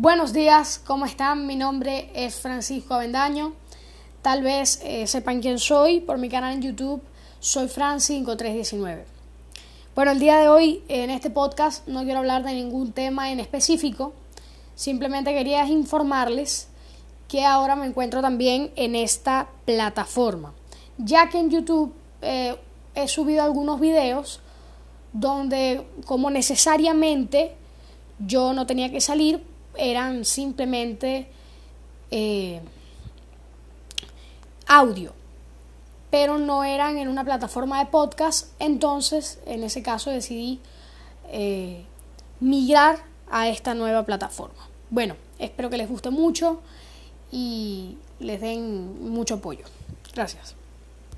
Buenos días, ¿cómo están? Mi nombre es Francisco Avendaño. Tal vez eh, sepan quién soy por mi canal en YouTube. Soy Fran5319. Bueno, el día de hoy en este podcast no quiero hablar de ningún tema en específico. Simplemente quería informarles que ahora me encuentro también en esta plataforma. Ya que en YouTube eh, he subido algunos videos donde como necesariamente yo no tenía que salir, eran simplemente eh, audio, pero no eran en una plataforma de podcast, entonces en ese caso decidí eh, migrar a esta nueva plataforma. Bueno, espero que les guste mucho y les den mucho apoyo. Gracias.